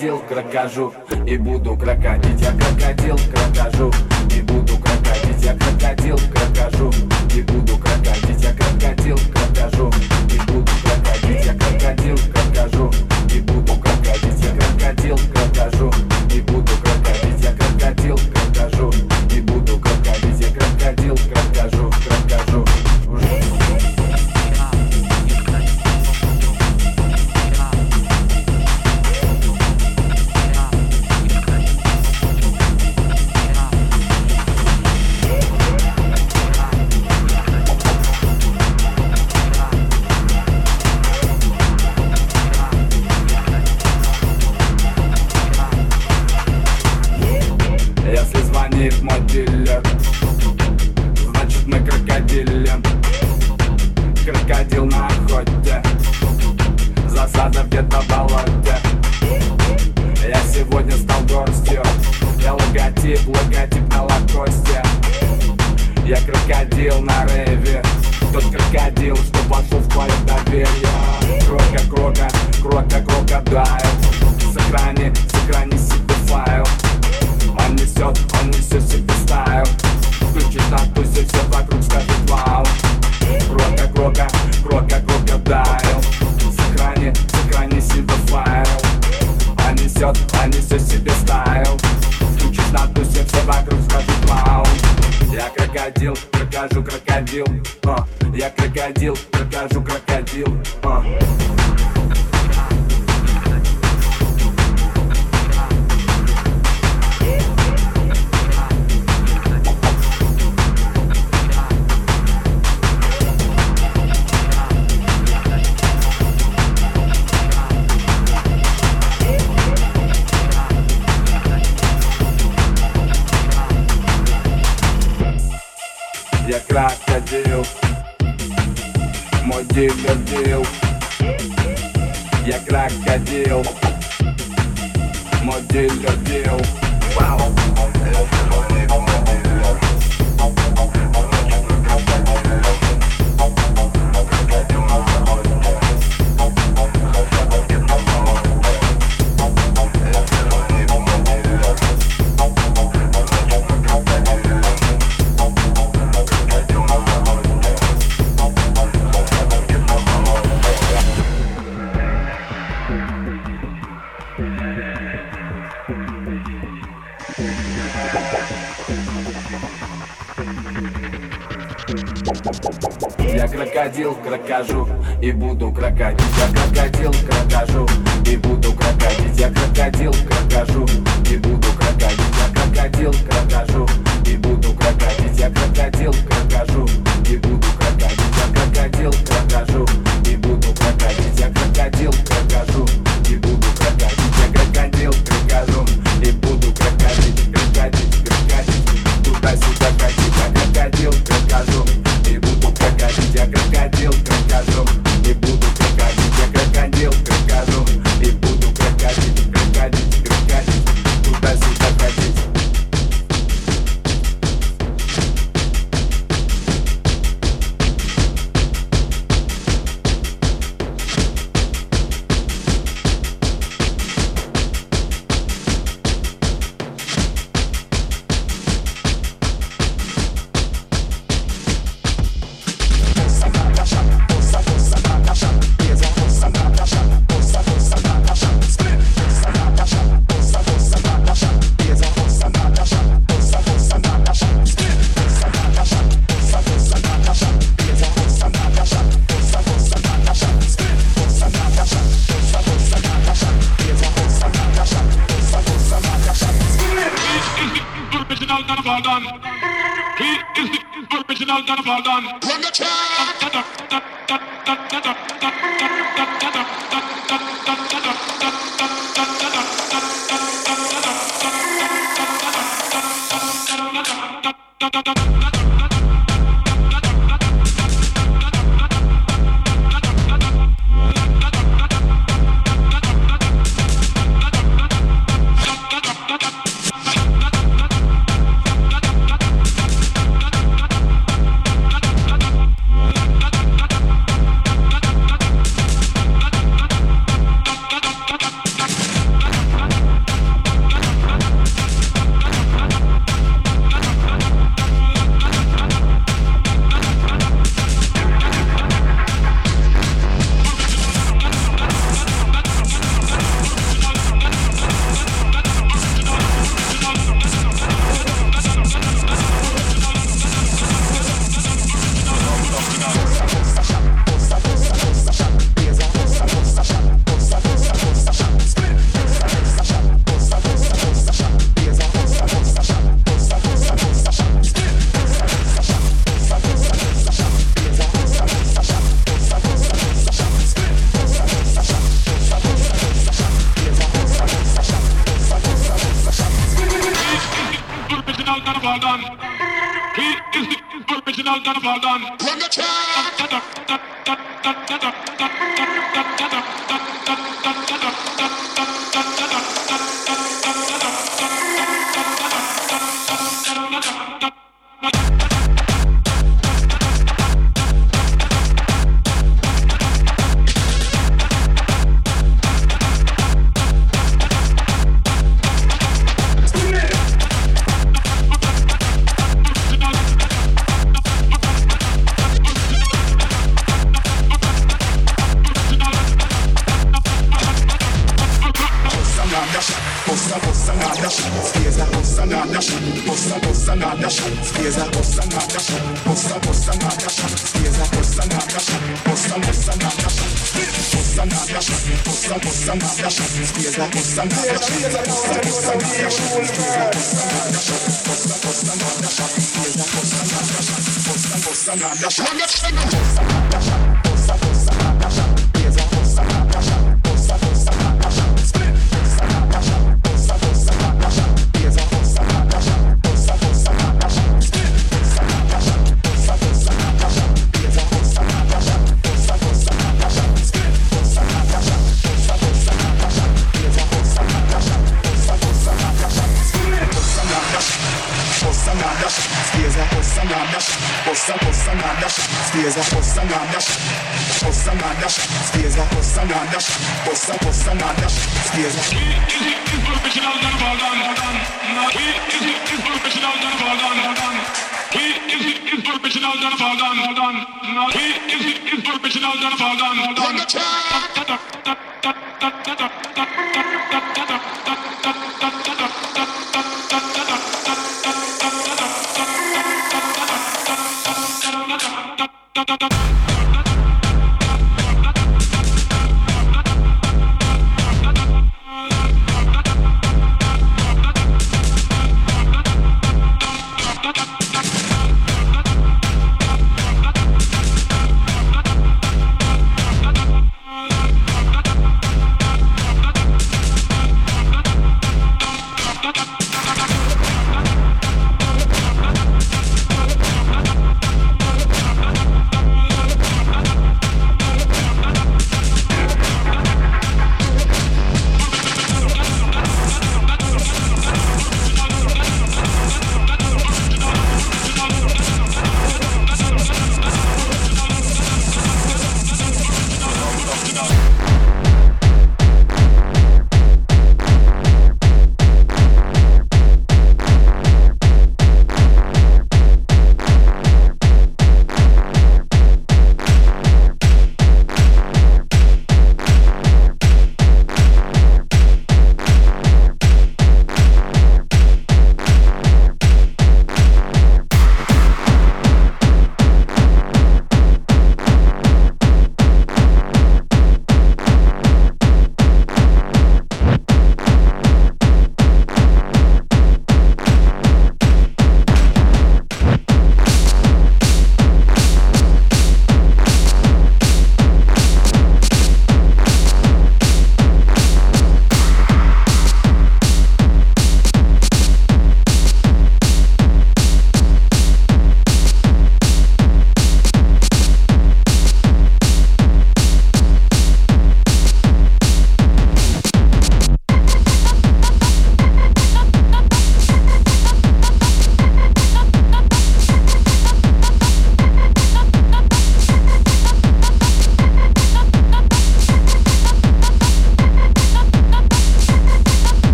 крокодил, крокожу и буду крокодить. Я крокодил, крокожу и буду крокодить. Я крокодил, крокожу и буду крокодить. Я крокодил, крокожу и буду крокодить. Я крокодил, крокожу. e bundão cracadinho.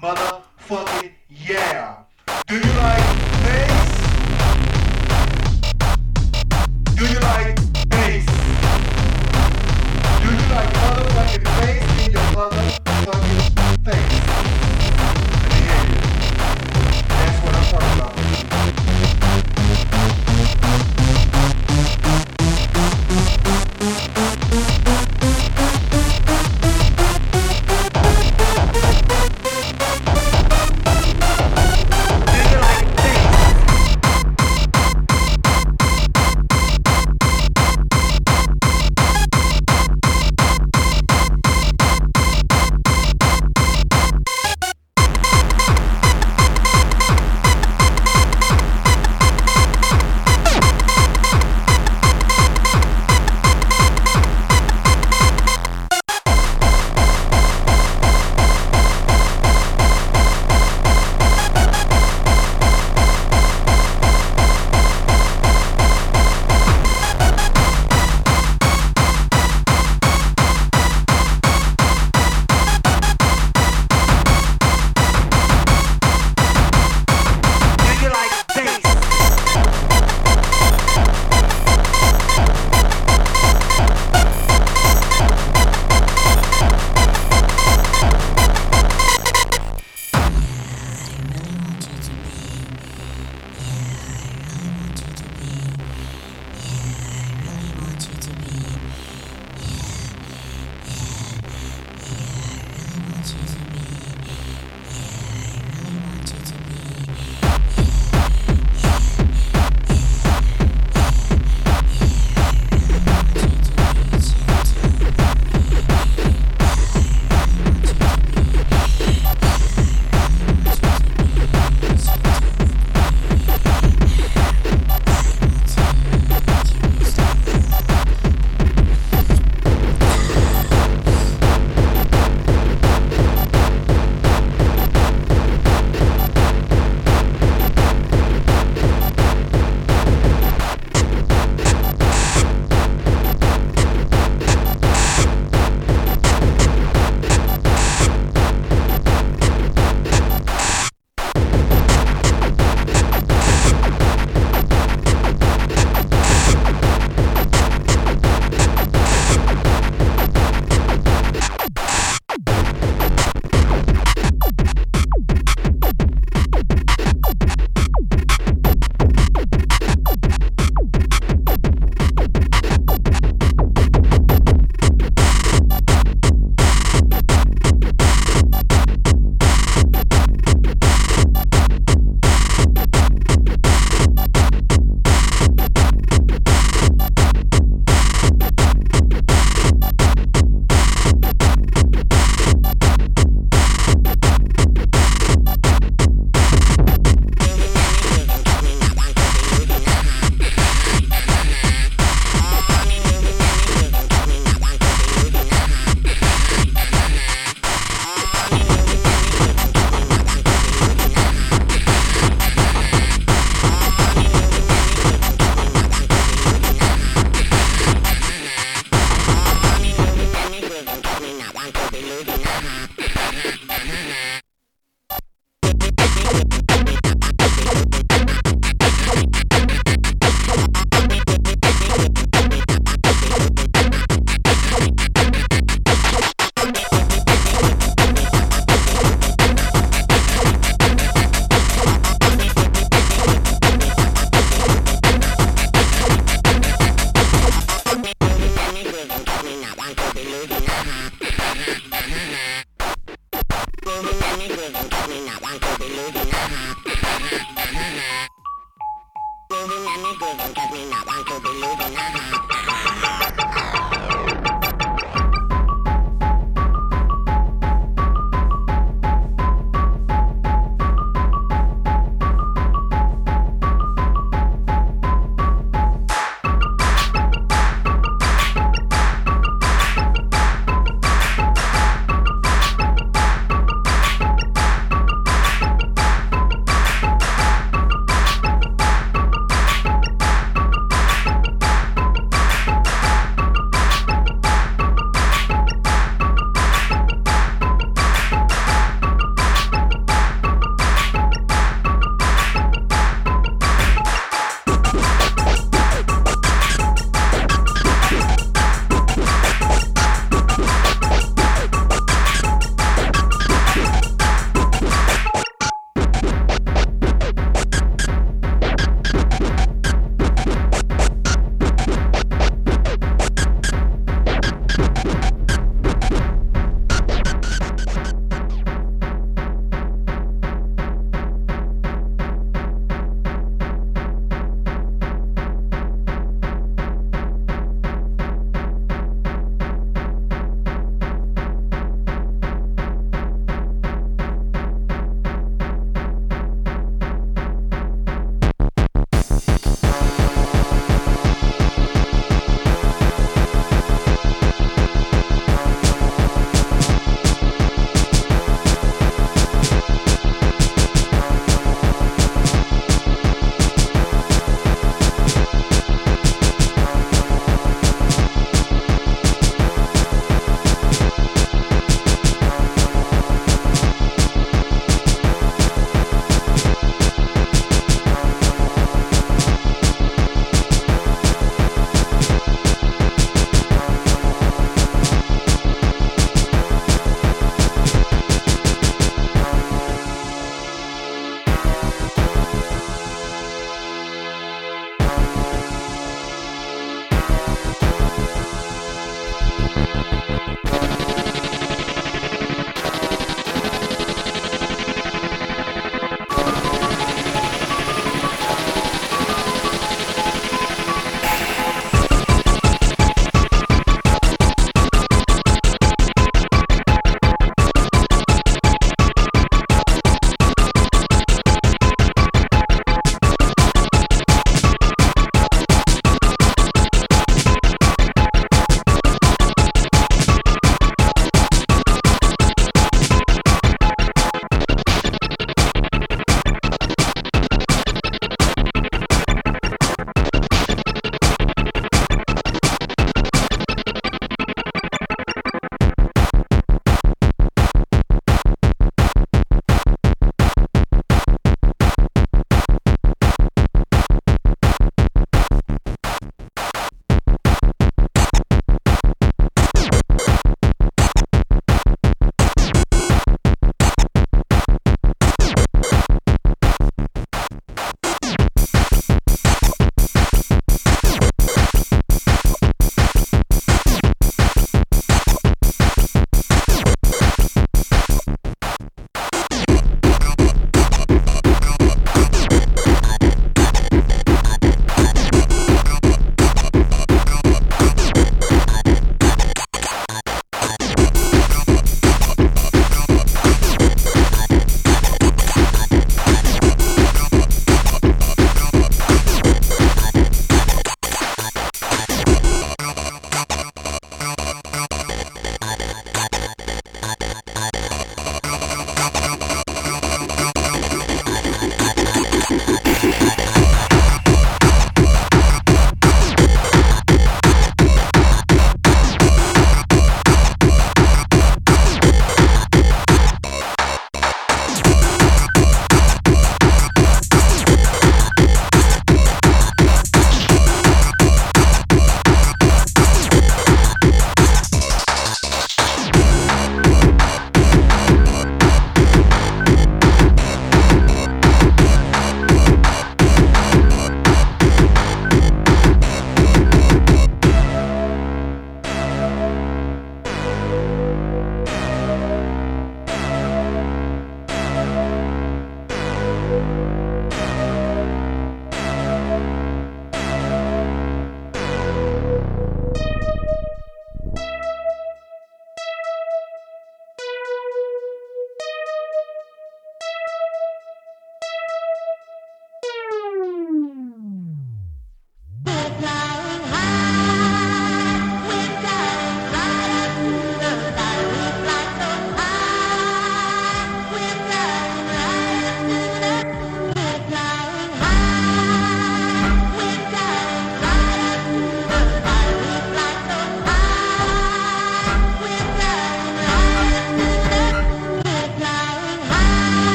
mother.